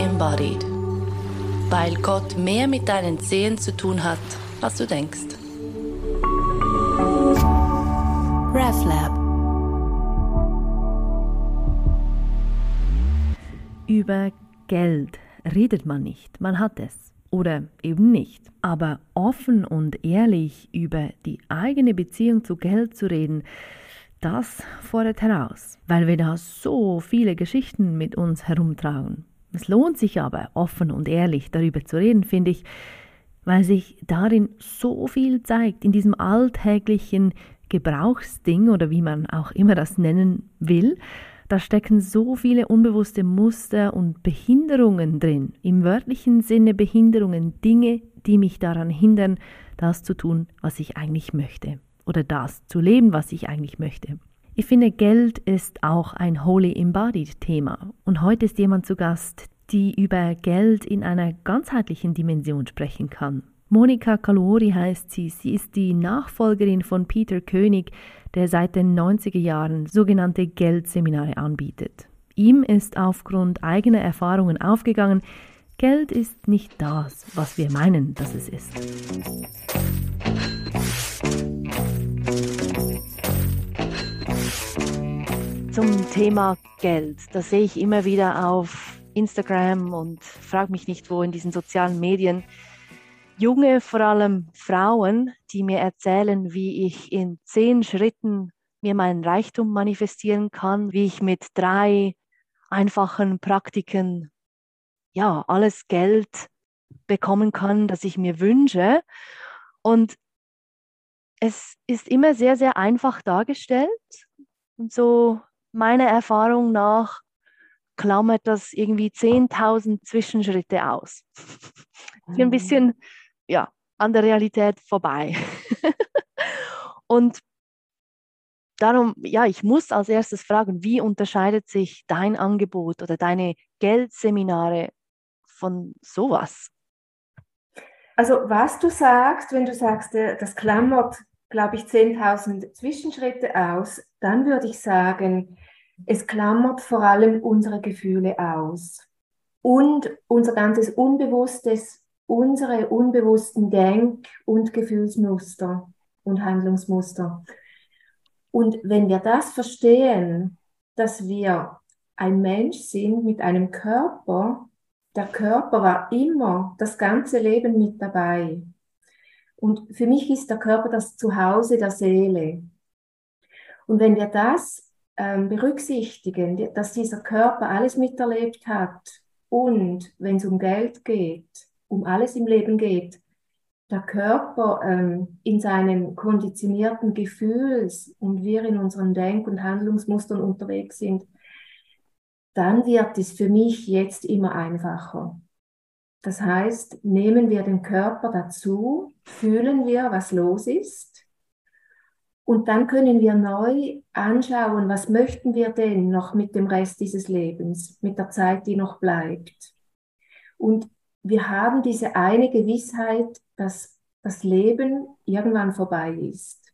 embodied. Weil Gott mehr mit deinen Zehen zu tun hat, als du denkst. RefLab Über Geld redet man nicht, man hat es oder eben nicht. Aber offen und ehrlich über die eigene Beziehung zu Geld zu reden, das fordert heraus, weil wir da so viele Geschichten mit uns herumtragen. Es lohnt sich aber, offen und ehrlich darüber zu reden, finde ich, weil sich darin so viel zeigt, in diesem alltäglichen Gebrauchsding oder wie man auch immer das nennen will, da stecken so viele unbewusste Muster und Behinderungen drin. Im wörtlichen Sinne Behinderungen, Dinge, die mich daran hindern, das zu tun, was ich eigentlich möchte. Oder das zu leben, was ich eigentlich möchte. Ich finde, Geld ist auch ein Holy Embodied Thema. Und heute ist jemand zu Gast, die über Geld in einer ganzheitlichen Dimension sprechen kann. Monika Kaluori heißt sie. Sie ist die Nachfolgerin von Peter König, der seit den 90er Jahren sogenannte Geldseminare anbietet. Ihm ist aufgrund eigener Erfahrungen aufgegangen, Geld ist nicht das, was wir meinen, dass es ist. Zum Thema Geld, das sehe ich immer wieder auf Instagram und frage mich nicht wo in diesen sozialen Medien junge, vor allem Frauen, die mir erzählen, wie ich in zehn Schritten mir meinen Reichtum manifestieren kann, wie ich mit drei einfachen Praktiken ja alles Geld bekommen kann, das ich mir wünsche. Und es ist immer sehr, sehr einfach dargestellt. Und so meiner Erfahrung nach klammert das irgendwie 10.000 Zwischenschritte aus. Bin ein bisschen ja, an der Realität vorbei. und darum, ja, ich muss als erstes fragen, wie unterscheidet sich dein Angebot oder deine Geldseminare von sowas? Also was du sagst, wenn du sagst, äh, das klammert, glaube ich, 10.000 Zwischenschritte aus, dann würde ich sagen, es klammert vor allem unsere Gefühle aus und unser ganzes Unbewusstes unsere unbewussten Denk- und Gefühlsmuster und Handlungsmuster. Und wenn wir das verstehen, dass wir ein Mensch sind mit einem Körper, der Körper war immer das ganze Leben mit dabei. Und für mich ist der Körper das Zuhause der Seele. Und wenn wir das ähm, berücksichtigen, dass dieser Körper alles miterlebt hat und wenn es um Geld geht, um alles im Leben geht, der Körper ähm, in seinen konditionierten Gefühls und wir in unseren Denk- und Handlungsmustern unterwegs sind, dann wird es für mich jetzt immer einfacher. Das heißt, nehmen wir den Körper dazu, fühlen wir, was los ist und dann können wir neu anschauen, was möchten wir denn noch mit dem Rest dieses Lebens, mit der Zeit, die noch bleibt. Und wir haben diese eine Gewissheit, dass das Leben irgendwann vorbei ist.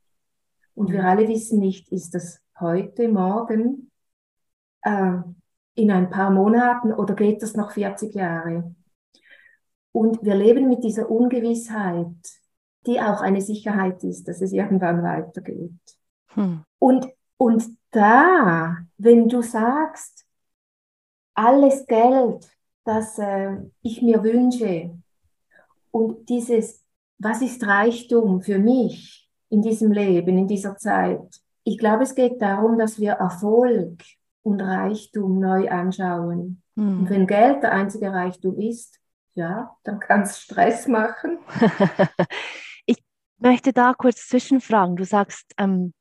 Und wir mhm. alle wissen nicht, ist das heute, morgen, äh, in ein paar Monaten oder geht das noch 40 Jahre? Und wir leben mit dieser Ungewissheit, die auch eine Sicherheit ist, dass es irgendwann weitergeht. Hm. Und, und da, wenn du sagst, alles Geld, das äh, ich mir wünsche. Und dieses, was ist Reichtum für mich in diesem Leben, in dieser Zeit? Ich glaube, es geht darum, dass wir Erfolg und Reichtum neu anschauen. Mhm. Und wenn Geld der einzige Reichtum ist, ja, dann kann es Stress machen. ich möchte da kurz zwischenfragen. Du sagst, ähm,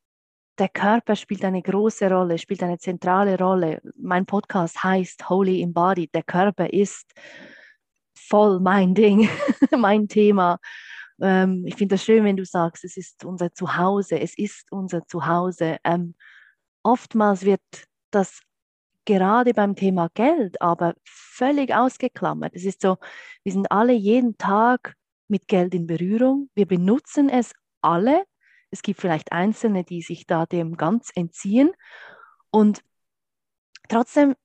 der Körper spielt eine große Rolle, spielt eine zentrale Rolle. Mein Podcast heißt Holy Embodied. Der Körper ist voll mein Ding, mein Thema. Ähm, ich finde das schön, wenn du sagst, es ist unser Zuhause. Es ist unser Zuhause. Ähm, oftmals wird das gerade beim Thema Geld aber völlig ausgeklammert. Es ist so, wir sind alle jeden Tag mit Geld in Berührung. Wir benutzen es alle es gibt vielleicht Einzelne, die sich da dem ganz entziehen. Und trotzdem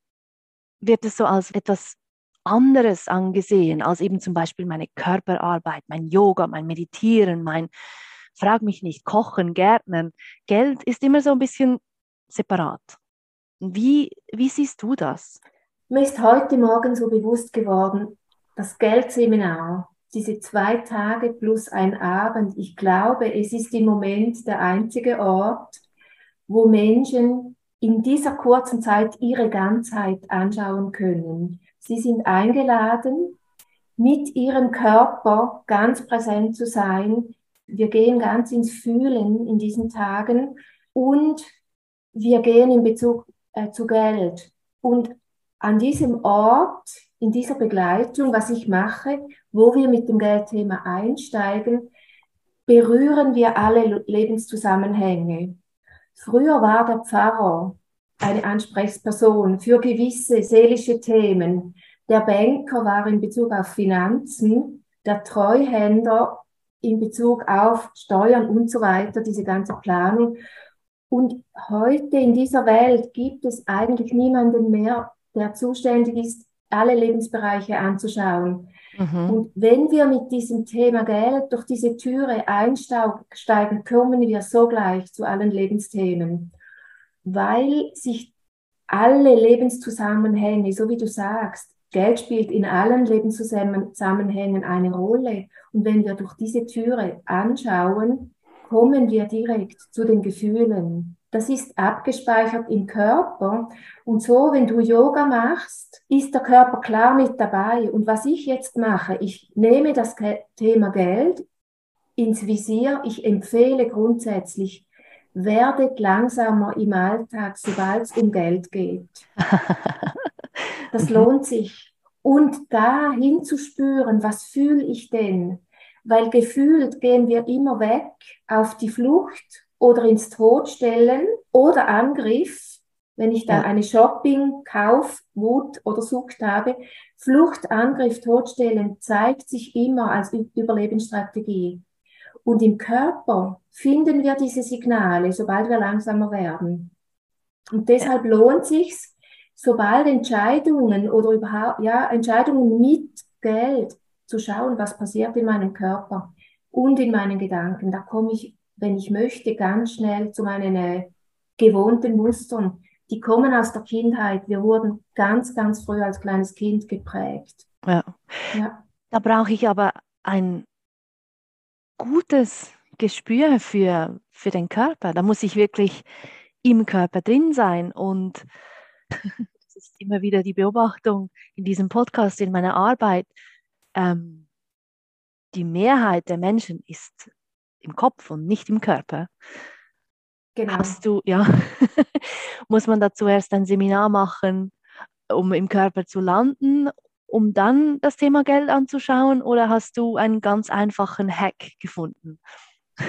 wird es so als etwas anderes angesehen als eben zum Beispiel meine Körperarbeit, mein Yoga, mein Meditieren, mein, frag mich nicht, Kochen, Gärtnern. Geld ist immer so ein bisschen separat. Wie, wie siehst du das? Mir ist heute Morgen so bewusst geworden, das Geldseminar, diese zwei Tage plus ein Abend, ich glaube, es ist im Moment der einzige Ort, wo Menschen in dieser kurzen Zeit ihre Ganzheit anschauen können. Sie sind eingeladen, mit ihrem Körper ganz präsent zu sein. Wir gehen ganz ins Fühlen in diesen Tagen und wir gehen in Bezug äh, zu Geld. Und an diesem Ort, in dieser Begleitung, was ich mache, wo wir mit dem Geldthema einsteigen, berühren wir alle Lebenszusammenhänge. Früher war der Pfarrer eine Ansprechperson für gewisse seelische Themen. Der Banker war in Bezug auf Finanzen, der Treuhänder in Bezug auf Steuern und so weiter, diese ganze Planung. Und heute in dieser Welt gibt es eigentlich niemanden mehr, der zuständig ist, alle Lebensbereiche anzuschauen. Mhm. Und wenn wir mit diesem Thema Geld durch diese Türe einsteigen, kommen wir sogleich zu allen Lebensthemen, weil sich alle Lebenszusammenhänge, so wie du sagst, Geld spielt in allen Lebenszusammenhängen eine Rolle. Und wenn wir durch diese Türe anschauen, kommen wir direkt zu den Gefühlen. Das ist abgespeichert im Körper. Und so, wenn du Yoga machst, ist der Körper klar mit dabei. Und was ich jetzt mache, ich nehme das Thema Geld ins Visier. Ich empfehle grundsätzlich, werdet langsamer im Alltag, sobald es um Geld geht. Das mhm. lohnt sich. Und da hinzuspüren, was fühle ich denn? Weil gefühlt gehen wir immer weg auf die Flucht oder ins Todstellen oder Angriff, wenn ich dann eine Shopping, Kauf, Wut oder Sucht habe. Flucht, Angriff, Todstellen zeigt sich immer als Überlebensstrategie. Und im Körper finden wir diese Signale, sobald wir langsamer werden. Und deshalb lohnt sich's, sobald Entscheidungen oder überhaupt, ja, Entscheidungen mit Geld zu schauen, was passiert in meinem Körper und in meinen Gedanken. Da komme ich wenn ich möchte, ganz schnell zu meinen äh, gewohnten Mustern. Die kommen aus der Kindheit. Wir wurden ganz, ganz früh als kleines Kind geprägt. Ja. ja. Da brauche ich aber ein gutes Gespür für, für den Körper. Da muss ich wirklich im Körper drin sein. Und das ist immer wieder die Beobachtung in diesem Podcast, in meiner Arbeit. Ähm, die Mehrheit der Menschen ist im Kopf und nicht im Körper. Genau. Hast du, ja, muss man da zuerst ein Seminar machen, um im Körper zu landen, um dann das Thema Geld anzuschauen oder hast du einen ganz einfachen Hack gefunden?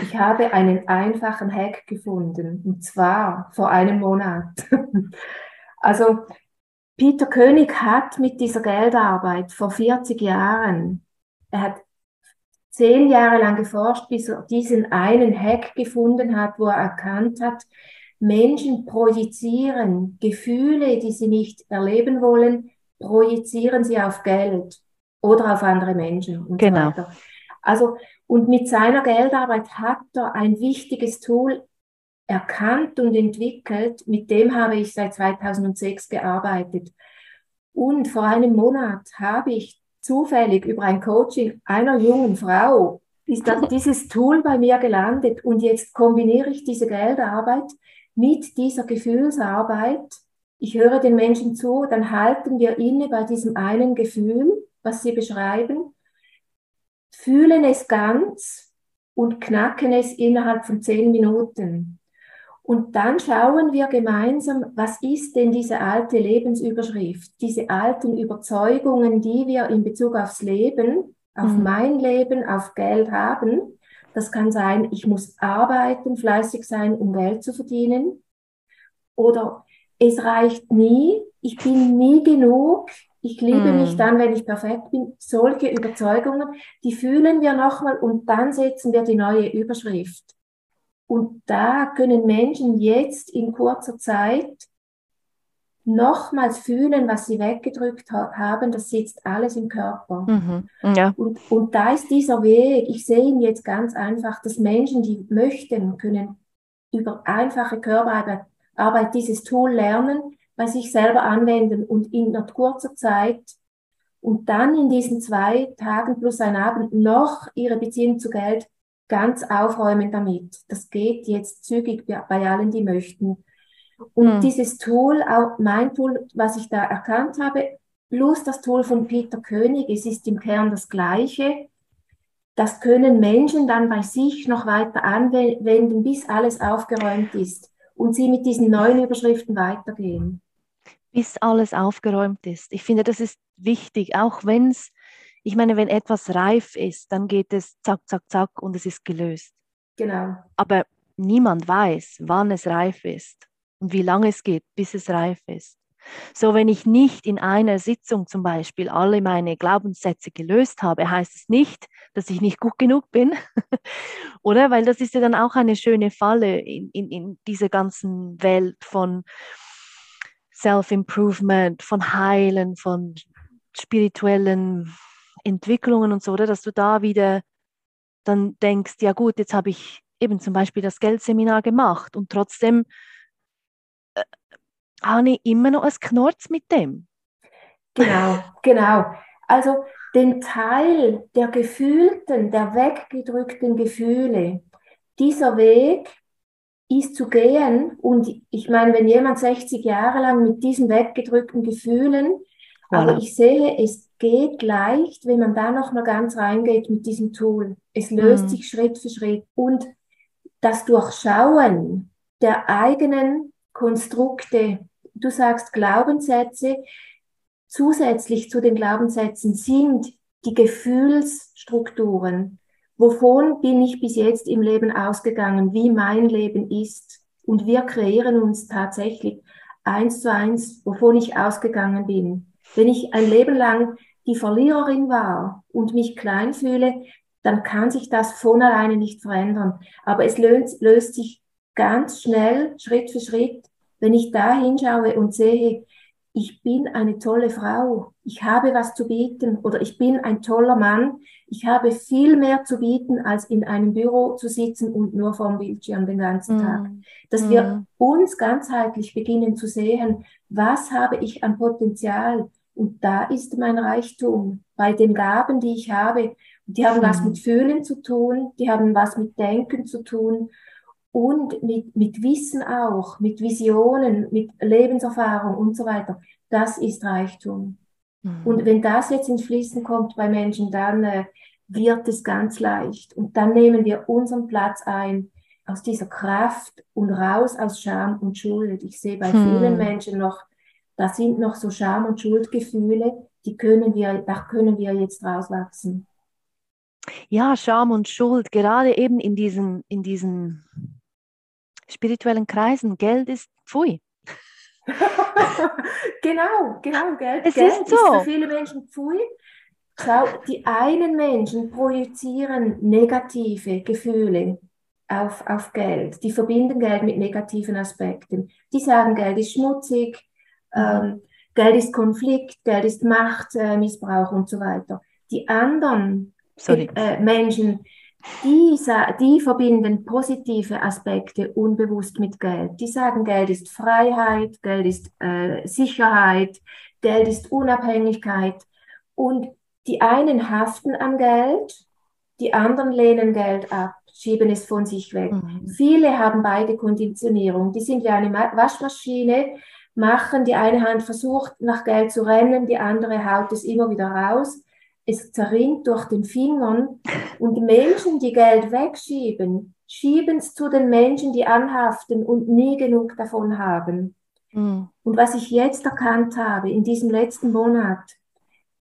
Ich habe einen einfachen Hack gefunden und zwar vor einem Monat. Also Peter König hat mit dieser Geldarbeit vor 40 Jahren, er hat zehn Jahre lang geforscht, bis er diesen einen Hack gefunden hat, wo er erkannt hat, Menschen projizieren Gefühle, die sie nicht erleben wollen, projizieren sie auf Geld oder auf andere Menschen und genau. so weiter. Also, und mit seiner Geldarbeit hat er ein wichtiges Tool erkannt und entwickelt. Mit dem habe ich seit 2006 gearbeitet. Und vor einem Monat habe ich zufällig über ein Coaching einer jungen Frau ist das, dieses Tool bei mir gelandet und jetzt kombiniere ich diese Geldarbeit mit dieser Gefühlsarbeit. Ich höre den Menschen zu, dann halten wir inne bei diesem einen Gefühl, was sie beschreiben, fühlen es ganz und knacken es innerhalb von zehn Minuten. Und dann schauen wir gemeinsam, was ist denn diese alte Lebensüberschrift, diese alten Überzeugungen, die wir in Bezug aufs Leben, auf mhm. mein Leben, auf Geld haben. Das kann sein, ich muss arbeiten, fleißig sein, um Geld zu verdienen. Oder es reicht nie, ich bin nie genug, ich liebe mhm. mich dann, wenn ich perfekt bin. Solche Überzeugungen, die fühlen wir nochmal und dann setzen wir die neue Überschrift. Und da können Menschen jetzt in kurzer Zeit nochmals fühlen, was sie weggedrückt ha haben, das sitzt alles im Körper. Mhm. Ja. Und, und da ist dieser Weg, ich sehe ihn jetzt ganz einfach, dass Menschen, die möchten, können über einfache Körperarbeit Arbeit dieses Tool lernen, bei sich selber anwenden und in einer kurzer Zeit und dann in diesen zwei Tagen plus ein Abend noch ihre Beziehung zu Geld ganz aufräumen damit. Das geht jetzt zügig bei allen, die möchten. Und mhm. dieses Tool, auch mein Tool, was ich da erkannt habe, plus das Tool von Peter König, es ist im Kern das gleiche. Das können Menschen dann bei sich noch weiter anwenden, bis alles aufgeräumt ist und sie mit diesen neuen Überschriften weitergehen. Bis alles aufgeräumt ist. Ich finde, das ist wichtig, auch wenn es, ich meine, wenn etwas reif ist, dann geht es zack, zack, zack und es ist gelöst. Genau. Aber niemand weiß, wann es reif ist und wie lange es geht, bis es reif ist. So, wenn ich nicht in einer Sitzung zum Beispiel alle meine Glaubenssätze gelöst habe, heißt es nicht, dass ich nicht gut genug bin, oder? Weil das ist ja dann auch eine schöne Falle in, in, in dieser ganzen Welt von Self-Improvement, von Heilen, von spirituellen Entwicklungen und so, oder? Dass du da wieder dann denkst, ja gut, jetzt habe ich eben zum Beispiel das Geldseminar gemacht und trotzdem habe ich immer noch ein Knorz mit dem. Genau, genau. Also den Teil der gefühlten, der weggedrückten Gefühle, dieser Weg ist zu gehen. Und ich meine, wenn jemand 60 Jahre lang mit diesen weggedrückten Gefühlen, voilà. aber ich sehe, es geht leicht, wenn man da noch mal ganz reingeht mit diesem Tool. Es löst mhm. sich Schritt für Schritt. Und das Durchschauen der eigenen Konstrukte, du sagst Glaubenssätze, zusätzlich zu den Glaubenssätzen sind die Gefühlsstrukturen. Wovon bin ich bis jetzt im Leben ausgegangen, wie mein Leben ist? Und wir kreieren uns tatsächlich eins zu eins, wovon ich ausgegangen bin. Wenn ich ein Leben lang die Verliererin war und mich klein fühle, dann kann sich das von alleine nicht verändern. Aber es löst, löst sich ganz schnell, Schritt für Schritt, wenn ich da hinschaue und sehe, ich bin eine tolle Frau, ich habe was zu bieten oder ich bin ein toller Mann, ich habe viel mehr zu bieten, als in einem Büro zu sitzen und nur vorm Bildschirm den ganzen mm. Tag. Dass mm. wir uns ganzheitlich beginnen zu sehen, was habe ich an Potenzial und da ist mein Reichtum bei den Gaben, die ich habe. Die haben mm. was mit Fühlen zu tun, die haben was mit Denken zu tun und mit, mit Wissen auch, mit Visionen, mit Lebenserfahrung und so weiter. Das ist Reichtum. Mhm. Und wenn das jetzt ins Fließen kommt bei Menschen, dann äh, wird es ganz leicht. Und dann nehmen wir unseren Platz ein aus dieser Kraft und raus aus Scham und Schuld. Ich sehe bei mhm. vielen Menschen noch, da sind noch so Scham- und Schuldgefühle, die können wir, da können wir jetzt rauswachsen. Ja, Scham und Schuld, gerade eben in diesen, in diesen spirituellen Kreisen, Geld ist pfui. genau, genau, Geld, es Geld ist, so. ist für viele Menschen pfui. Schau, die einen Menschen projizieren negative Gefühle auf, auf Geld. Die verbinden Geld mit negativen Aspekten. Die sagen, Geld ist schmutzig. Ähm, Geld ist Konflikt, Geld ist Machtmissbrauch äh, und so weiter. Die anderen äh, Menschen die, die verbinden positive Aspekte unbewusst mit Geld. Die sagen, Geld ist Freiheit, Geld ist äh, Sicherheit, Geld ist Unabhängigkeit. Und die einen haften an Geld, die anderen lehnen Geld ab, schieben es von sich weg. Mhm. Viele haben beide Konditionierung. Die sind wie eine Waschmaschine, machen, die eine Hand versucht nach Geld zu rennen, die andere haut es immer wieder raus es zerrinnt durch den Fingern und Menschen, die Geld wegschieben, schieben es zu den Menschen, die anhaften und nie genug davon haben. Mhm. Und was ich jetzt erkannt habe in diesem letzten Monat,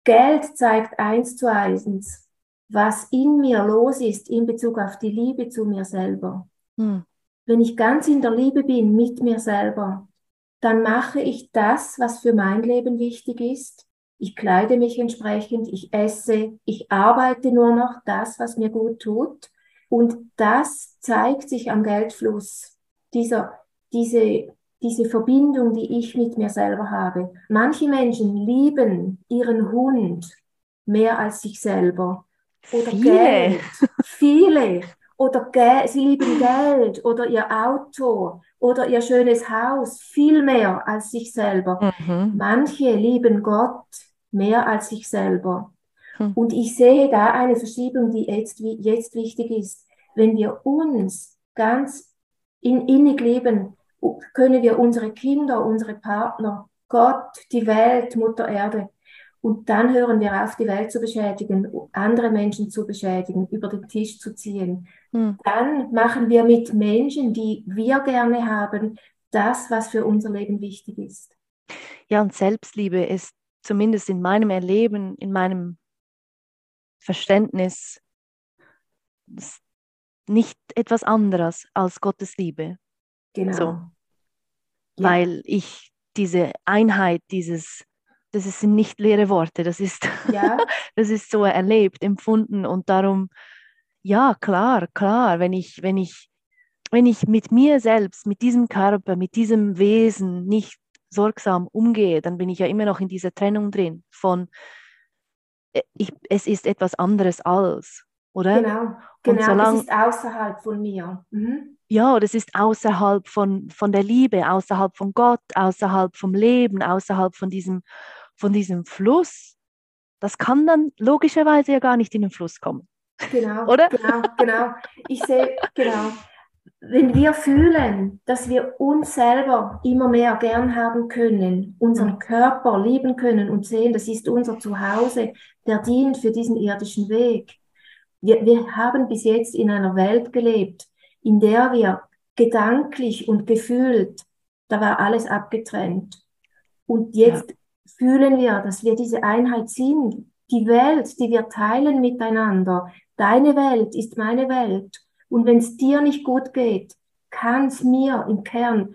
Geld zeigt eins zu eins, was in mir los ist in Bezug auf die Liebe zu mir selber. Mhm. Wenn ich ganz in der Liebe bin mit mir selber, dann mache ich das, was für mein Leben wichtig ist ich kleide mich entsprechend, ich esse, ich arbeite nur noch das, was mir gut tut. Und das zeigt sich am Geldfluss. Dieser, diese diese Verbindung, die ich mit mir selber habe. Manche Menschen lieben ihren Hund mehr als sich selber. Oder Viele. Geld. Viele. Oder Ge sie lieben Geld oder ihr Auto oder ihr schönes Haus viel mehr als sich selber. Mhm. Manche lieben Gott mehr als sich selber. Hm. Und ich sehe da eine Verschiebung, die jetzt, jetzt wichtig ist. Wenn wir uns ganz in, innig lieben, können wir unsere Kinder, unsere Partner, Gott, die Welt, Mutter Erde, und dann hören wir auf, die Welt zu beschädigen, andere Menschen zu beschädigen, über den Tisch zu ziehen. Hm. Dann machen wir mit Menschen, die wir gerne haben, das, was für unser Leben wichtig ist. Ja, und Selbstliebe ist zumindest in meinem Erleben, in meinem Verständnis nicht etwas anderes als Gottes Liebe, Genau. So. Ja. weil ich diese Einheit, dieses, das sind nicht leere Worte, das ist, Ja, das ist so erlebt, empfunden und darum, ja, klar, klar, wenn ich, wenn ich, wenn ich mit mir selbst, mit diesem Körper, mit diesem Wesen nicht sorgsam umgehe, dann bin ich ja immer noch in dieser Trennung drin von, äh, ich, es ist etwas anderes als, oder? genau. Genau, solang- es ist außerhalb von mir. Mhm. Ja, das ist außerhalb von, von der Liebe, außerhalb von Gott, außerhalb vom Leben, außerhalb von diesem, von diesem Fluss. Das kann dann logischerweise ja gar nicht in den Fluss kommen. Genau, Oder? genau, genau. Ich sehe, genau. Wenn wir fühlen, dass wir uns selber immer mehr gern haben können, unseren. Körper lieben können und sehen, das ist unser Zuhause, der dient für diesen irdischen Weg. Wir, wir haben bis jetzt in einer Welt gelebt, in der wir gedanklich und gefühlt, da war alles abgetrennt. Und jetzt fühlen wir, dass wir diese Einheit sind. Die Welt, die wir teilen miteinander, deine Welt ist meine Welt. Und wenn es dir nicht gut geht, kann es mir im Kern,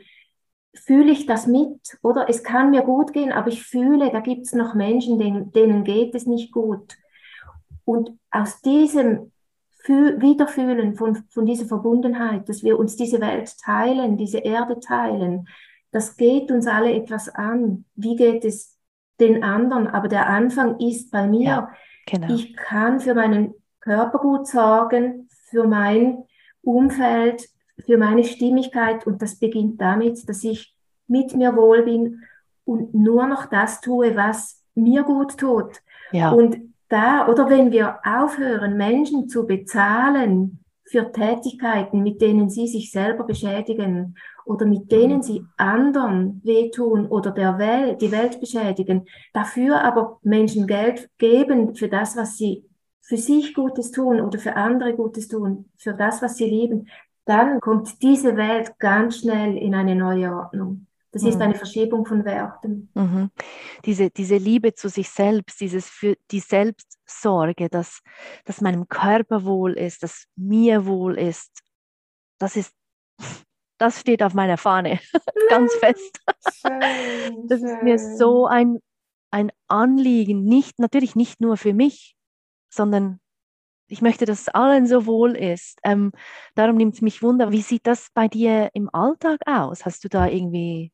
fühle ich das mit, oder? Es kann mir gut gehen, aber ich fühle, da gibt es noch Menschen, denen, denen geht es nicht gut. Und aus diesem Fühl Wiederfühlen von, von dieser Verbundenheit, dass wir uns diese Welt teilen, diese Erde teilen, das geht uns alle etwas an. Wie geht es den anderen? Aber der Anfang ist bei mir. Ja. Genau. Ich kann für meinen Körper gut sorgen, für mein Umfeld, für meine Stimmigkeit und das beginnt damit, dass ich mit mir wohl bin und nur noch das tue, was mir gut tut. ja. Und da, oder wenn wir aufhören, Menschen zu bezahlen für Tätigkeiten, mit denen sie sich selber beschädigen oder mit denen sie anderen wehtun oder der Welt, die Welt beschädigen, dafür aber Menschen Geld geben für das, was sie für sich Gutes tun oder für andere Gutes tun, für das, was sie lieben, dann kommt diese Welt ganz schnell in eine neue Ordnung. Das ist Mhm. eine Verschiebung von Werten. Mhm. Diese, diese Liebe zu sich selbst, dieses für die Selbstsorge, dass, dass meinem Körper wohl ist, dass mir wohl ist, das ist, das steht auf meiner Fahne ganz fest. Schön, Das ist mir schön. so ein, ein Anliegen, nicht, natürlich nicht nur für mich, sondern ich möchte, dass es allen so wohl ist. Ähm, darum nimmt es mich Wunder, wie sieht das bei dir im Alltag aus? Hast du da irgendwie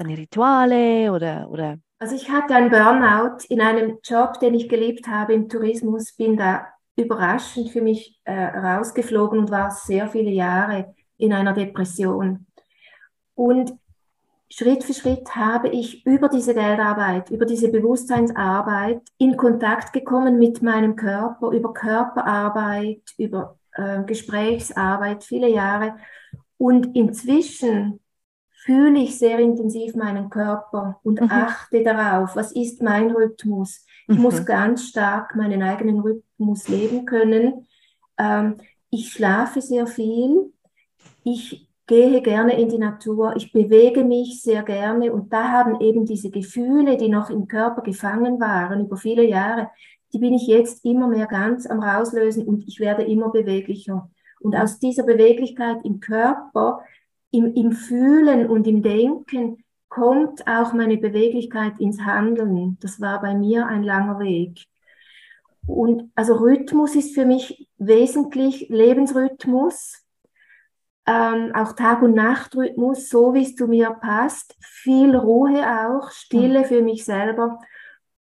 deine Rituale oder, oder Also ich hatte einen Burnout in einem Job, den ich geliebt habe im Tourismus, bin da überraschend für mich äh, rausgeflogen und war sehr viele Jahre in einer Depression. Und Schritt für Schritt habe ich über diese Geldarbeit, über diese Bewusstseinsarbeit in Kontakt gekommen mit meinem Körper, über Körperarbeit, über äh, Gesprächsarbeit, viele Jahre. Und inzwischen fühle ich sehr intensiv meinen Körper und Mhm. achte darauf, was ist mein Rhythmus. Ich muss Mhm. ganz stark meinen eigenen Rhythmus leben können. Ähm, ich schlafe sehr viel. Ich gehe gerne in die Natur. Ich bewege mich sehr gerne. Und da haben eben diese Gefühle, die noch im Körper gefangen waren über viele Jahre, die bin ich jetzt immer mehr ganz am rauslösen und ich werde immer beweglicher. Und aus dieser Beweglichkeit im Körper, im, im Fühlen und im Denken kommt auch meine Beweglichkeit ins Handeln. Das war bei mir ein langer Weg. Und also Rhythmus ist für mich wesentlich Lebensrhythmus. ähm, auch Tag- und Nachtrhythmus, so wie es zu mir passt, viel Ruhe auch, Stille für mich selber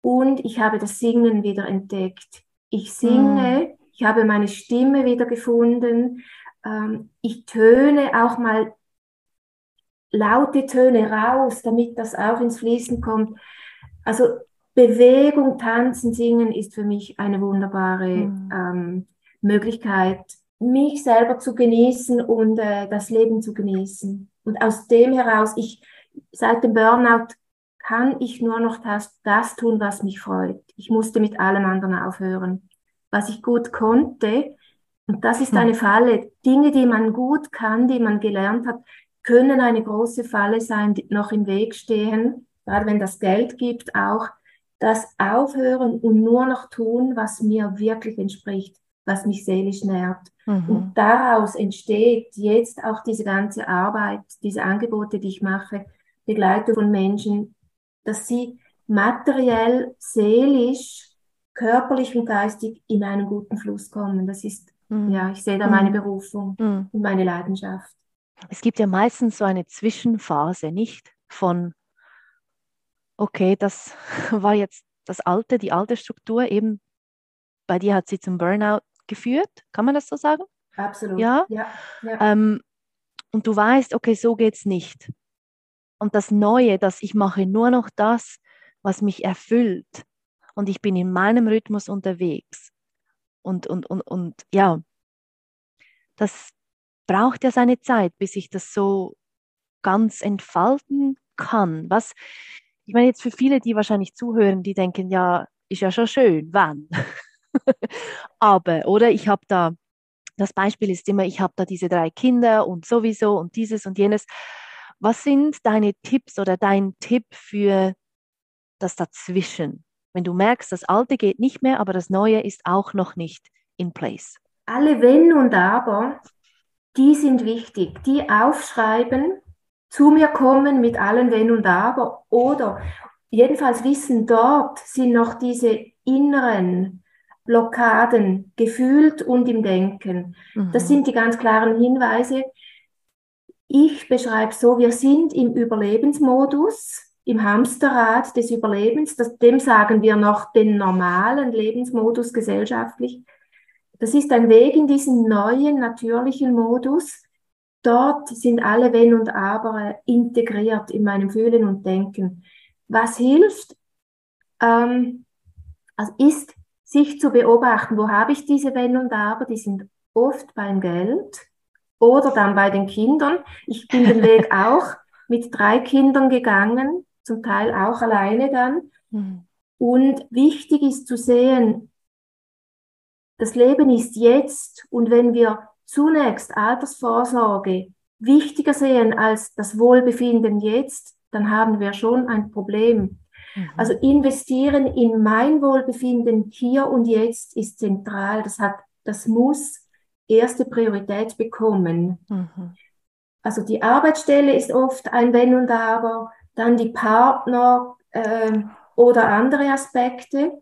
und ich habe das Singen wieder entdeckt. Ich singe, mhm. ich habe meine Stimme wieder gefunden, ähm, ich töne auch mal laute Töne raus, damit das auch ins Fließen kommt. Also Bewegung, Tanzen, Singen ist für mich eine wunderbare mhm. ähm, Möglichkeit, mich selber zu genießen und äh, das Leben zu genießen. Und aus dem heraus, ich seit dem Burnout kann ich nur noch das, das tun, was mich freut. Ich musste mit allem anderen aufhören. Was ich gut konnte, und das ist hm. eine Falle, Dinge, die man gut kann, die man gelernt hat, können eine große Falle sein, die noch im Weg stehen, gerade wenn das Geld gibt, auch das Aufhören und nur noch tun, was mir wirklich entspricht, was mich seelisch nährt. Mhm. Und daraus entsteht jetzt auch diese ganze Arbeit, diese Angebote, die ich mache, Begleitung von Menschen, dass sie materiell, seelisch, körperlich und geistig in einen guten Fluss kommen. Das ist, mhm. ja, ich sehe da meine mhm. Berufung mhm. und meine Leidenschaft. Es gibt ja meistens so eine Zwischenphase, nicht von, okay, das war jetzt das alte, die alte Struktur, eben bei dir hat sie zum Burnout geführt, kann man das so sagen? Absolut. Ja. ja, ja. Ähm, und du weißt, okay, so geht es nicht. Und das Neue, dass ich mache nur noch das, was mich erfüllt. Und ich bin in meinem Rhythmus unterwegs. Und, und, und, und ja, das braucht ja seine Zeit, bis ich das so ganz entfalten kann. Was, ich meine jetzt für viele, die wahrscheinlich zuhören, die denken, ja, ist ja schon schön, wann? Aber, oder ich habe da, das Beispiel ist immer, ich habe da diese drei Kinder und sowieso und dieses und jenes. Was sind deine Tipps oder dein Tipp für das Dazwischen? Wenn du merkst, das Alte geht nicht mehr, aber das Neue ist auch noch nicht in place. Alle Wenn und Aber die sind wichtig. Die aufschreiben, zu mir kommen mit allen Wenn und Aber oder jedenfalls wissen, dort sind noch diese inneren Blockaden gefühlt und im Denken. Mhm. Das sind die ganz klaren Hinweise. Ich beschreibe so, wir sind im Überlebensmodus, im Hamsterrad des Überlebens. Das, dem sagen wir noch den normalen Lebensmodus gesellschaftlich. Das ist ein Weg in diesen neuen, natürlichen Modus. Dort sind alle Wenn und Aber integriert in meinem Fühlen und Denken. Was hilft, ähm, also ist, sich zu beobachten, wo habe ich diese Wenn und Aber, die sind oft beim Geld oder dann bei den Kindern. Ich bin den Weg auch mit drei Kindern gegangen, zum Teil auch alleine dann. Mhm. Und wichtig ist zu sehen, das Leben ist jetzt und wenn wir zunächst Altersvorsorge wichtiger sehen als das Wohlbefinden jetzt, dann haben wir schon ein Problem. Mhm. Also investieren in mein Wohlbefinden hier und jetzt ist zentral. Das hat, das muss erste Priorität bekommen. Mhm. Also die Arbeitsstelle ist oft ein Wenn und Aber, dann die Partner äh, oder andere Aspekte.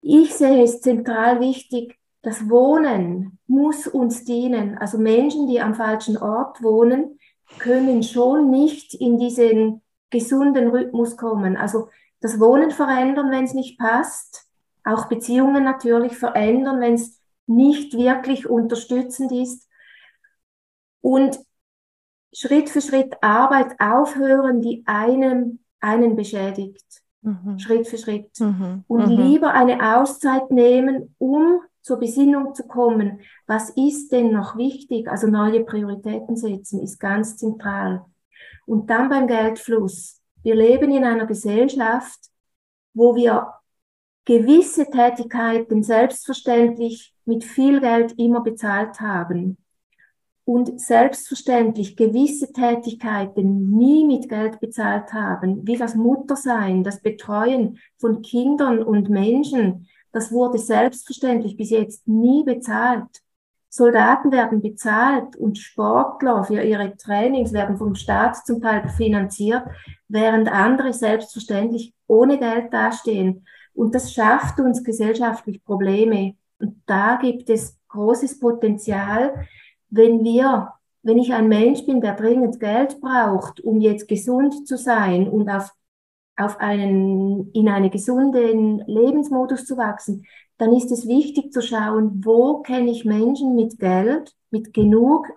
Ich sehe es zentral wichtig, das Wohnen muss uns dienen. Also Menschen, die am falschen Ort wohnen, können schon nicht in diesen gesunden Rhythmus kommen. Also das Wohnen verändern, wenn es nicht passt. Auch Beziehungen natürlich verändern, wenn es nicht wirklich unterstützend ist. Und Schritt für Schritt Arbeit aufhören, die einem, einen beschädigt. Mhm. Schritt für Schritt. Mhm. Und mhm. lieber eine Auszeit nehmen, um zur Besinnung zu kommen. Was ist denn noch wichtig? Also neue Prioritäten setzen ist ganz zentral. Und dann beim Geldfluss. Wir leben in einer Gesellschaft, wo wir gewisse Tätigkeiten selbstverständlich mit viel Geld immer bezahlt haben und selbstverständlich gewisse Tätigkeiten nie mit Geld bezahlt haben, wie das Muttersein, das Betreuen von Kindern und Menschen, das wurde selbstverständlich bis jetzt nie bezahlt. Soldaten werden bezahlt und Sportler für ihre Trainings werden vom Staat zum Teil finanziert, während andere selbstverständlich ohne Geld dastehen. Und das schafft uns gesellschaftlich Probleme. Und da gibt es großes Potenzial, wenn wir wenn ich ein Mensch bin, der dringend Geld braucht, um jetzt gesund zu sein und auf, auf einen, in einen gesunden Lebensmodus zu wachsen, dann ist es wichtig zu schauen, wo kenne ich Menschen mit Geld, mit genug,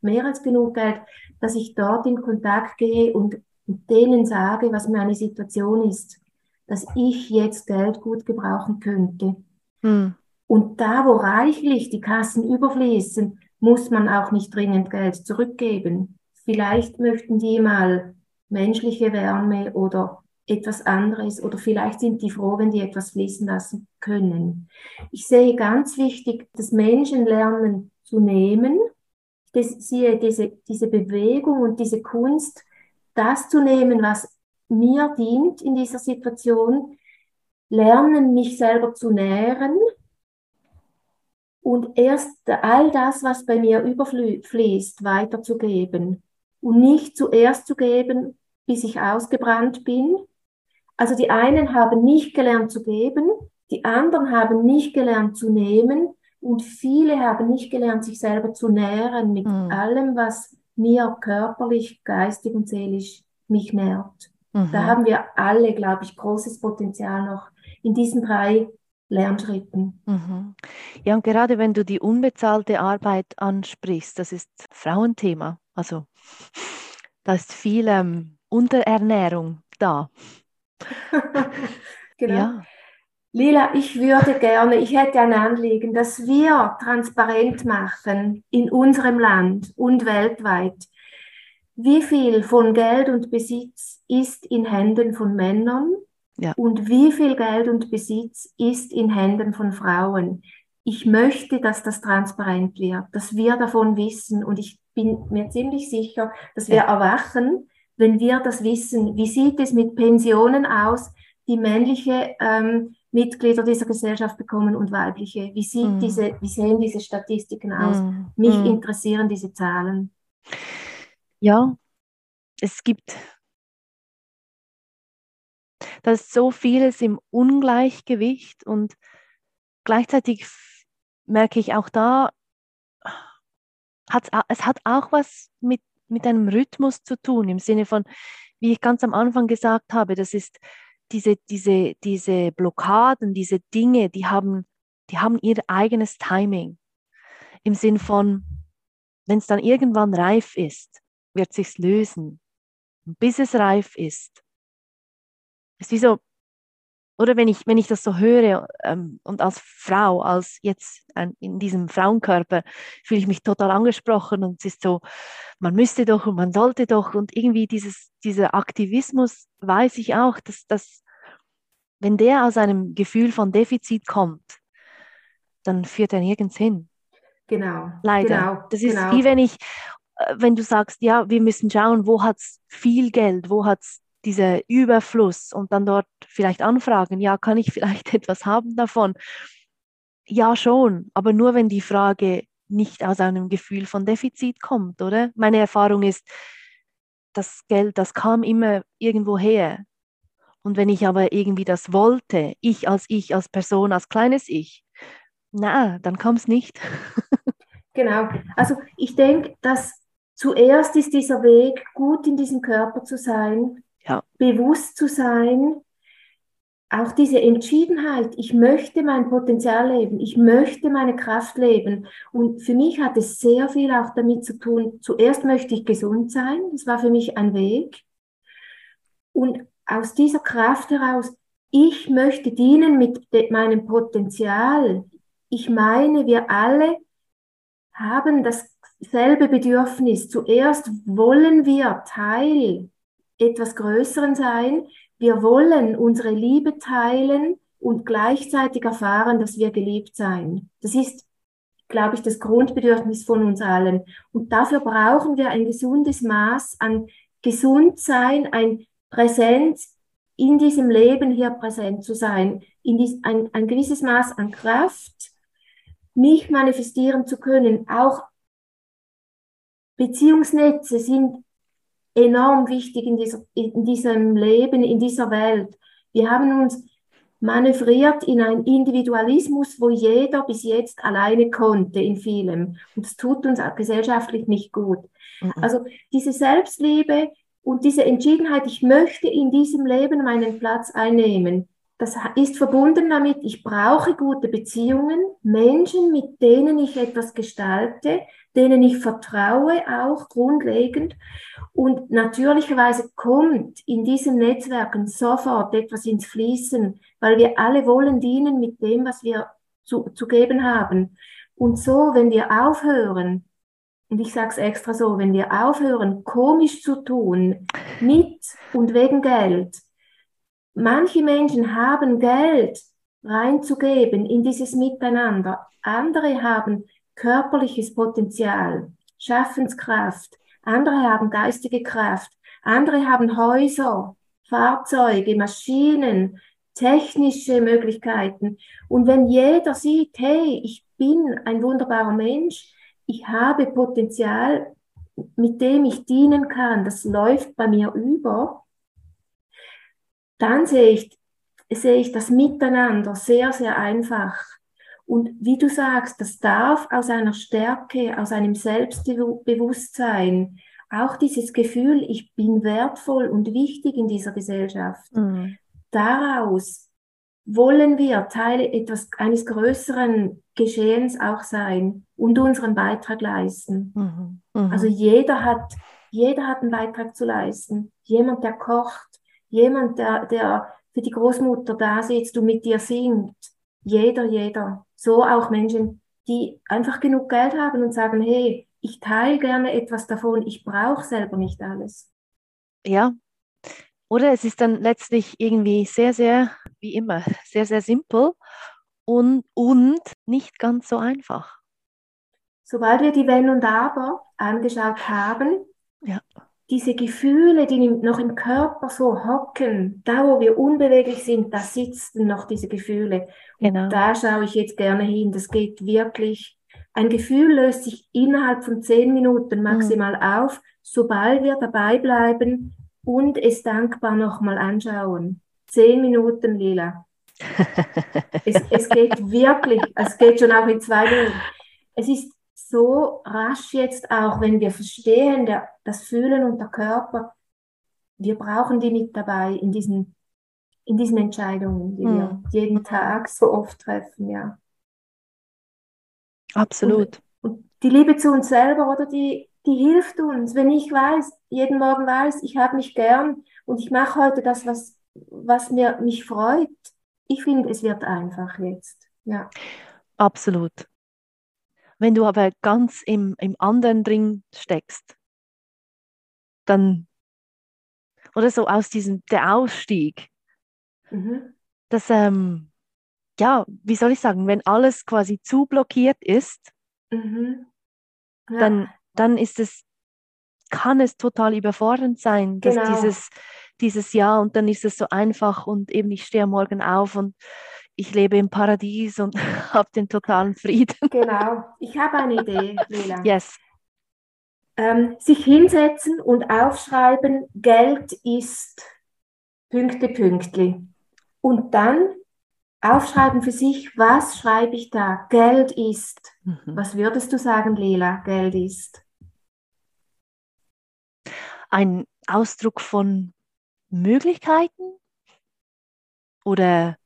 mehr als genug Geld, dass ich dort in Kontakt gehe und denen sage, was meine Situation ist, dass ich jetzt Geld gut gebrauchen könnte. Hm. Und da, wo reichlich die Kassen überfließen, muss man auch nicht dringend Geld zurückgeben. Vielleicht möchten die mal menschliche Wärme oder etwas anderes oder vielleicht sind die froh, wenn die etwas fließen lassen können. Ich sehe ganz wichtig, dass Menschen lernen zu nehmen. Ich sehe diese, diese Bewegung und diese Kunst, das zu nehmen, was mir dient in dieser Situation, lernen, mich selber zu nähren und erst all das, was bei mir überfließt, weiterzugeben und nicht zuerst zu geben, bis ich ausgebrannt bin. Also die einen haben nicht gelernt zu geben, die anderen haben nicht gelernt zu nehmen und viele haben nicht gelernt, sich selber zu nähren mit mhm. allem, was mir körperlich, geistig und seelisch mich nährt. Mhm. Da haben wir alle, glaube ich, großes Potenzial noch in diesen drei Lernschritten. Mhm. Ja, und gerade wenn du die unbezahlte Arbeit ansprichst, das ist Frauenthema. Also da ist viel ähm, Unterernährung da. genau. Ja. Lila, ich würde gerne, ich hätte ein Anliegen, dass wir transparent machen in unserem Land und weltweit, wie viel von Geld und Besitz ist in Händen von Männern ja. Und wie viel Geld und Besitz ist in Händen von Frauen? Ich möchte, dass das transparent wird, dass wir davon wissen. Und ich bin mir ziemlich sicher, dass wir ja. erwachen, wenn wir das wissen. Wie sieht es mit Pensionen aus, die männliche ähm, Mitglieder dieser Gesellschaft bekommen und weibliche? Wie, sieht mm. diese, wie sehen diese Statistiken aus? Mm. Mich mm. interessieren diese Zahlen. Ja, es gibt da ist so vieles im Ungleichgewicht und gleichzeitig merke ich auch da, hat's, es hat auch was mit, mit einem Rhythmus zu tun, im Sinne von, wie ich ganz am Anfang gesagt habe, das ist diese, diese, diese Blockaden, diese Dinge, die haben, die haben ihr eigenes Timing. Im Sinn von, wenn es dann irgendwann reif ist, wird sich's lösen. Bis es reif ist, ist wie so, oder wenn ich, wenn ich das so höre ähm, und als Frau, als jetzt ein, in diesem Frauenkörper, fühle ich mich total angesprochen und es ist so, man müsste doch und man sollte doch und irgendwie dieses, dieser Aktivismus weiß ich auch, dass, dass wenn der aus einem Gefühl von Defizit kommt, dann führt er nirgends hin. Genau. Leider. Genau, das ist genau. wie wenn ich, äh, wenn du sagst, ja, wir müssen schauen, wo hat es viel Geld, wo hat es dieser Überfluss und dann dort vielleicht anfragen, ja, kann ich vielleicht etwas haben davon? Ja, schon, aber nur wenn die Frage nicht aus einem Gefühl von Defizit kommt, oder? Meine Erfahrung ist, das Geld, das kam immer irgendwo her. Und wenn ich aber irgendwie das wollte, ich als ich, als Person, als kleines Ich, na, dann kam es nicht. genau. Also ich denke, dass zuerst ist dieser Weg, gut in diesem Körper zu sein, ja. bewusst zu sein, auch diese Entschiedenheit, ich möchte mein Potenzial leben, ich möchte meine Kraft leben. Und für mich hat es sehr viel auch damit zu tun, zuerst möchte ich gesund sein, das war für mich ein Weg. Und aus dieser Kraft heraus, ich möchte dienen mit meinem Potenzial. Ich meine, wir alle haben dasselbe Bedürfnis. Zuerst wollen wir Teil etwas Größeren sein. Wir wollen unsere Liebe teilen und gleichzeitig erfahren, dass wir geliebt sein. Das ist, glaube ich, das Grundbedürfnis von uns allen. Und dafür brauchen wir ein gesundes Maß an Gesundsein, ein Präsenz in diesem Leben hier präsent zu sein, in dies, ein, ein gewisses Maß an Kraft, mich manifestieren zu können. Auch Beziehungsnetze sind enorm wichtig in, dieser, in diesem Leben, in dieser Welt. Wir haben uns manövriert in einen Individualismus, wo jeder bis jetzt alleine konnte in vielem. Und es tut uns auch gesellschaftlich nicht gut. Mhm. Also diese Selbstliebe und diese Entschiedenheit, ich möchte in diesem Leben meinen Platz einnehmen, das ist verbunden damit, ich brauche gute Beziehungen, Menschen, mit denen ich etwas gestalte, denen ich vertraue, auch grundlegend. Und natürlicherweise kommt in diesen Netzwerken sofort etwas ins Fließen, weil wir alle wollen dienen mit dem, was wir zu, zu geben haben. Und so, wenn wir aufhören, und ich sage es extra so, wenn wir aufhören, komisch zu tun, mit und wegen Geld, Manche Menschen haben Geld reinzugeben in dieses Miteinander. Andere haben körperliches Potenzial, Schaffenskraft. Andere haben geistige Kraft. Andere haben Häuser, Fahrzeuge, Maschinen, technische Möglichkeiten. Und wenn jeder sieht, hey, ich bin ein wunderbarer Mensch, ich habe Potenzial, mit dem ich dienen kann, das läuft bei mir über, dann sehe ich, sehe ich das Miteinander sehr, sehr einfach. Und wie du sagst, das darf aus einer Stärke, aus einem Selbstbewusstsein, auch dieses Gefühl, ich bin wertvoll und wichtig in dieser Gesellschaft. Mhm. Daraus wollen wir Teil etwas eines größeren Geschehens auch sein und unseren Beitrag leisten. Mhm. Mhm. Also jeder hat, jeder hat einen Beitrag zu leisten. Jemand, der kocht, jemand, der, der für die Großmutter da sitzt und mit dir singt. Jeder, jeder. So auch Menschen, die einfach genug Geld haben und sagen, hey, ich teile gerne etwas davon, ich brauche selber nicht alles. Ja. Oder es ist dann letztlich irgendwie sehr, sehr, wie immer, sehr, sehr simpel und, und nicht ganz so einfach. Sobald wir die Wenn und Aber angeschaut haben, ja diese Gefühle, die noch im Körper so hocken, da wo wir unbeweglich sind, da sitzen noch diese Gefühle. Genau. Und da schaue ich jetzt gerne hin. Das geht wirklich. Ein Gefühl löst sich innerhalb von zehn Minuten maximal mhm. auf, sobald wir dabei bleiben und es dankbar nochmal anschauen. Zehn Minuten, Lila. es, es geht wirklich, es geht schon auch in zwei Minuten. Es ist so rasch jetzt auch, wenn wir verstehen, der, das Fühlen und der Körper, wir brauchen die mit dabei in diesen, in diesen Entscheidungen, die hm. wir jeden Tag so oft treffen, ja. Absolut. Und, und die Liebe zu uns selber, oder die, die hilft uns. Wenn ich weiß, jeden Morgen weiß, ich habe mich gern und ich mache heute das, was, was mir mich freut. Ich finde, es wird einfach jetzt. Ja. Absolut. Wenn du aber ganz im, im anderen drin steckst, dann, oder so aus diesem, der Ausstieg, mhm. das, ähm, ja, wie soll ich sagen, wenn alles quasi zu blockiert ist, mhm. ja. dann, dann ist es, kann es total überfordernd sein, dass genau. dieses, dieses Ja und dann ist es so einfach und eben ich stehe morgen auf und ich lebe im Paradies und habe den totalen Frieden. Genau, ich habe eine Idee, Lila. Yes. Ähm, sich hinsetzen und aufschreiben, Geld ist Pünkte, Pünktli. Und dann aufschreiben für sich, was schreibe ich da? Geld ist. Mhm. Was würdest du sagen, Lila, Geld ist? Ein Ausdruck von Möglichkeiten oder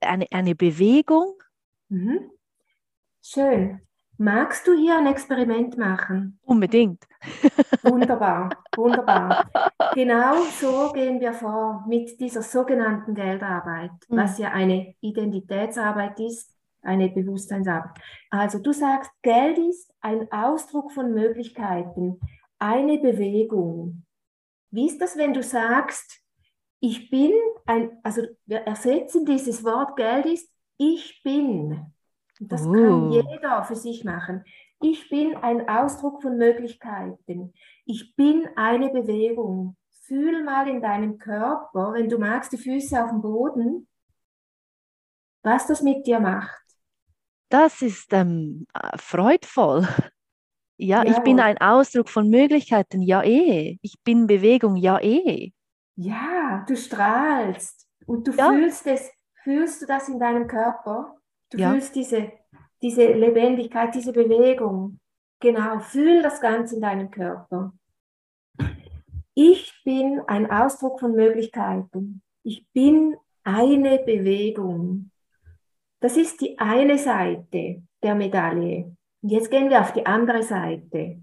eine, eine Bewegung. Mhm. Schön. Magst du hier ein Experiment machen? Unbedingt. Wunderbar, wunderbar. Genau so gehen wir vor mit dieser sogenannten Geldarbeit, mhm. was ja eine Identitätsarbeit ist, eine Bewusstseinsarbeit. Also du sagst, Geld ist ein Ausdruck von Möglichkeiten, eine Bewegung. Wie ist das, wenn du sagst, ich bin ein, also wir ersetzen dieses Wort Geld ist, ich bin. das oh. kann jeder für sich machen. Ich bin ein Ausdruck von Möglichkeiten. Ich bin eine Bewegung. Fühl mal in deinem Körper, wenn du magst, die Füße auf dem Boden, was das mit dir macht. Das ist ähm, freudvoll. Ja, ja, ich bin ein Ausdruck von Möglichkeiten. Ja, eh. Ich bin Bewegung. Ja, eh. Ja, du strahlst und du ja. fühlst es, fühlst du das in deinem Körper? Du ja. fühlst diese, diese Lebendigkeit, diese Bewegung. Genau, fühl das Ganze in deinem Körper. Ich bin ein Ausdruck von Möglichkeiten. Ich bin eine Bewegung. Das ist die eine Seite der Medaille. Und jetzt gehen wir auf die andere Seite.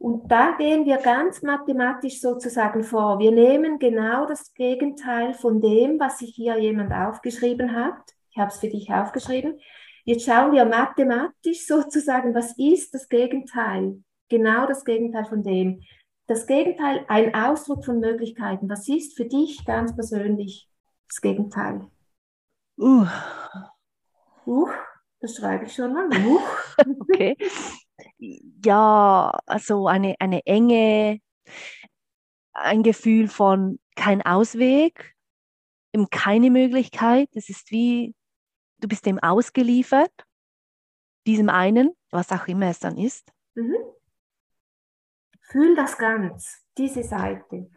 Und da gehen wir ganz mathematisch sozusagen vor. Wir nehmen genau das Gegenteil von dem, was sich hier jemand aufgeschrieben hat. Ich habe es für dich aufgeschrieben. Jetzt schauen wir mathematisch sozusagen, was ist das Gegenteil? Genau das Gegenteil von dem. Das Gegenteil, ein Ausdruck von Möglichkeiten. Was ist für dich ganz persönlich das Gegenteil? Uh. Uh, das schreibe ich schon mal. Uh. okay. Ja, also eine, eine Enge, ein Gefühl von kein Ausweg, keine Möglichkeit. Es ist wie du bist dem ausgeliefert, diesem einen, was auch immer es dann ist. Mhm. Fühl das ganz, diese Seite.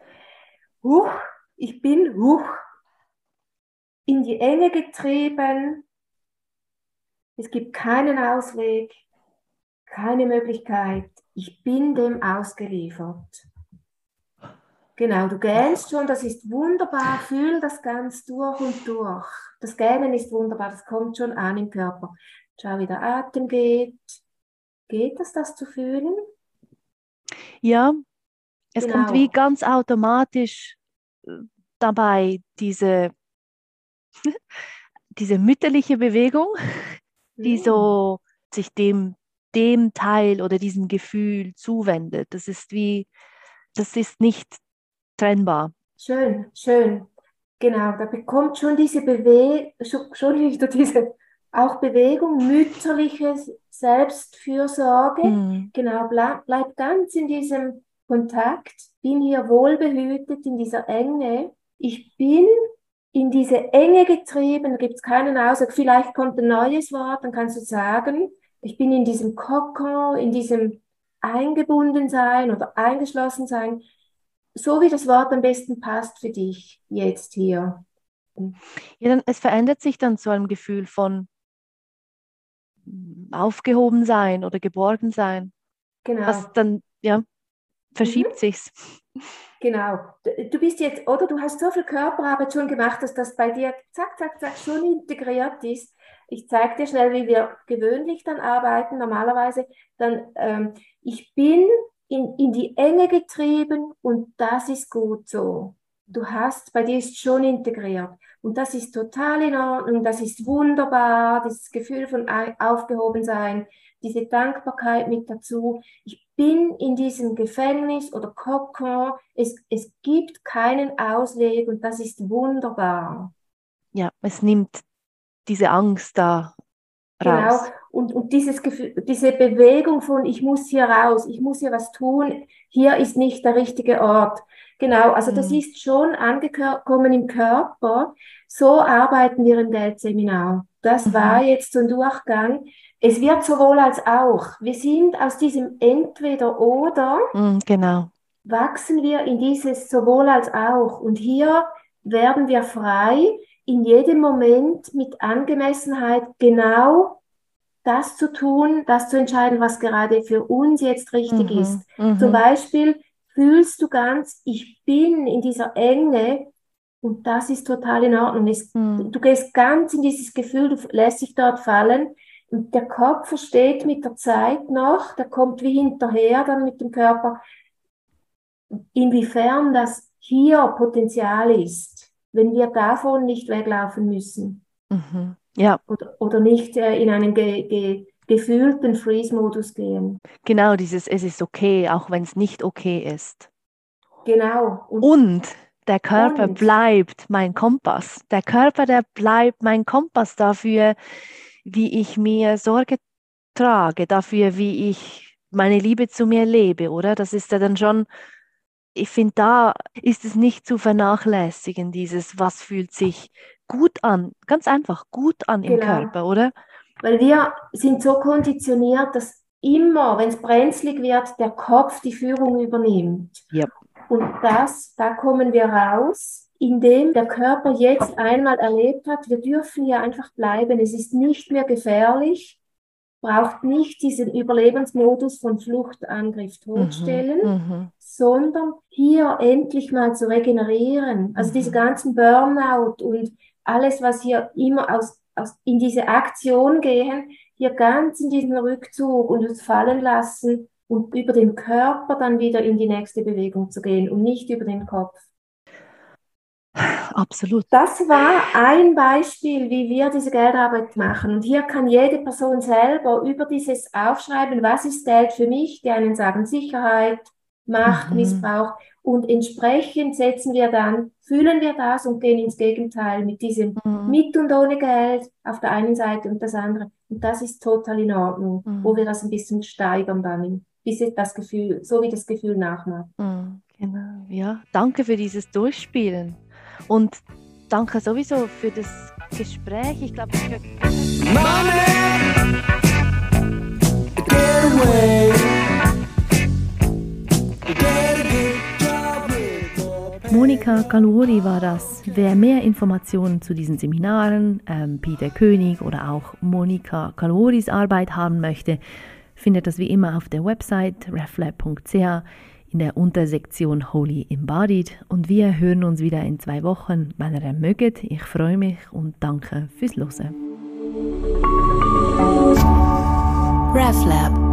Huch, ich bin huch, in die Enge getrieben. Es gibt keinen Ausweg, keine Möglichkeit. Ich bin dem ausgeliefert. Genau, du gähnst schon, das ist wunderbar, fühl das ganz durch und durch. Das Gähnen ist wunderbar, das kommt schon an im Körper. Schau, wie der Atem geht. Geht es, das zu fühlen? Ja, es genau. kommt wie ganz automatisch äh, dabei diese, diese mütterliche Bewegung, die mhm. so sich dem, dem Teil oder diesem Gefühl zuwendet. Das ist wie, das ist nicht trennbar. Schön, schön. Genau, da bekommt schon diese Bewegung, schon wieder diese auch Bewegung, mütterliche Selbstfürsorge. Mhm. Genau, bleib, bleib ganz in diesem Kontakt, bin hier wohlbehütet in dieser Enge. Ich bin in diese Enge getrieben, da gibt es keinen Ausdruck. Vielleicht kommt ein neues Wort, dann kannst du sagen, ich bin in diesem Kokon, in diesem eingebunden sein oder eingeschlossen sein so wie das Wort am besten passt für dich jetzt hier. Ja, dann, es verändert sich dann zu einem Gefühl von aufgehoben sein oder geborgen sein. Genau. Was dann, ja, verschiebt mhm. sich's. Genau. Du bist jetzt, oder du hast so viel Körperarbeit schon gemacht, dass das bei dir zack, zack, zack schon integriert ist. Ich zeige dir schnell, wie wir gewöhnlich dann arbeiten, normalerweise. Dann, ähm, ich bin in, in die Enge getrieben und das ist gut so. Du hast, bei dir ist schon integriert und das ist total in Ordnung, das ist wunderbar, dieses Gefühl von aufgehoben sein, diese Dankbarkeit mit dazu. Ich bin in diesem Gefängnis oder Kokon, es, es gibt keinen Ausweg und das ist wunderbar. Ja, es nimmt diese Angst da Genau. raus. Genau. Und, und dieses Gefühl, diese Bewegung von, ich muss hier raus, ich muss hier was tun, hier ist nicht der richtige Ort. Genau, also das mhm. ist schon angekommen im Körper. So arbeiten wir im Geldseminar. Das mhm. war jetzt so ein Durchgang. Es wird sowohl als auch. Wir sind aus diesem Entweder-Oder, mhm, genau. wachsen wir in dieses sowohl als auch. Und hier werden wir frei, in jedem Moment mit Angemessenheit genau das zu tun, das zu entscheiden, was gerade für uns jetzt richtig mhm, ist. Mhm. Zum Beispiel fühlst du ganz, ich bin in dieser Enge und das ist total in Ordnung. Es, mhm. Du gehst ganz in dieses Gefühl, du lässt dich dort fallen und der Kopf versteht mit der Zeit noch, der kommt wie hinterher dann mit dem Körper, inwiefern das hier Potenzial ist wenn wir davon nicht weglaufen müssen. Mhm. Ja. Oder, oder nicht äh, in einen ge, ge, gefühlten Freeze-Modus gehen. Genau, dieses Es ist okay, auch wenn es nicht okay ist. Genau. Und, und der Körper und. bleibt mein Kompass. Der Körper, der bleibt mein Kompass dafür, wie ich mir Sorge trage, dafür, wie ich meine Liebe zu mir lebe, oder? Das ist ja dann schon ich finde, da ist es nicht zu vernachlässigen, dieses, was fühlt sich gut an, ganz einfach gut an genau. im Körper, oder? Weil wir sind so konditioniert, dass immer, wenn es brenzlig wird, der Kopf die Führung übernimmt. Yep. Und das, da kommen wir raus, indem der Körper jetzt einmal erlebt hat, wir dürfen hier einfach bleiben, es ist nicht mehr gefährlich, braucht nicht diesen Überlebensmodus von Flucht, Angriff, Todstellen, mhm, mhm. sondern hier endlich mal zu regenerieren. Also mhm. diese ganzen Burnout und alles, was hier immer aus, aus, in diese Aktion gehen, hier ganz in diesen Rückzug und uns fallen lassen und über den Körper dann wieder in die nächste Bewegung zu gehen und nicht über den Kopf. Absolut. Das war ein Beispiel, wie wir diese Geldarbeit machen. Und hier kann jede Person selber über dieses aufschreiben, was ist Geld für mich? Die einen sagen Sicherheit, Macht, mhm. Missbrauch. Und entsprechend setzen wir dann, fühlen wir das und gehen ins Gegenteil mit diesem mhm. mit und ohne Geld auf der einen Seite und das andere. Und das ist total in Ordnung, mhm. wo wir das ein bisschen steigern dann, bis das Gefühl, so wie das Gefühl nachmacht. Mhm. Genau, ja. Danke für dieses Durchspielen. Und danke sowieso für das Gespräch. Ich glaube, ich Monika Kaluri war das. Wer mehr Informationen zu diesen Seminaren, ähm, Peter König oder auch Monika Kaluris Arbeit haben möchte, findet das wie immer auf der Website reflab.ch in der Untersektion Holy Embodied und wir hören uns wieder in zwei Wochen, wenn ihr mögt. Ich freue mich und danke fürs Hören. RefLab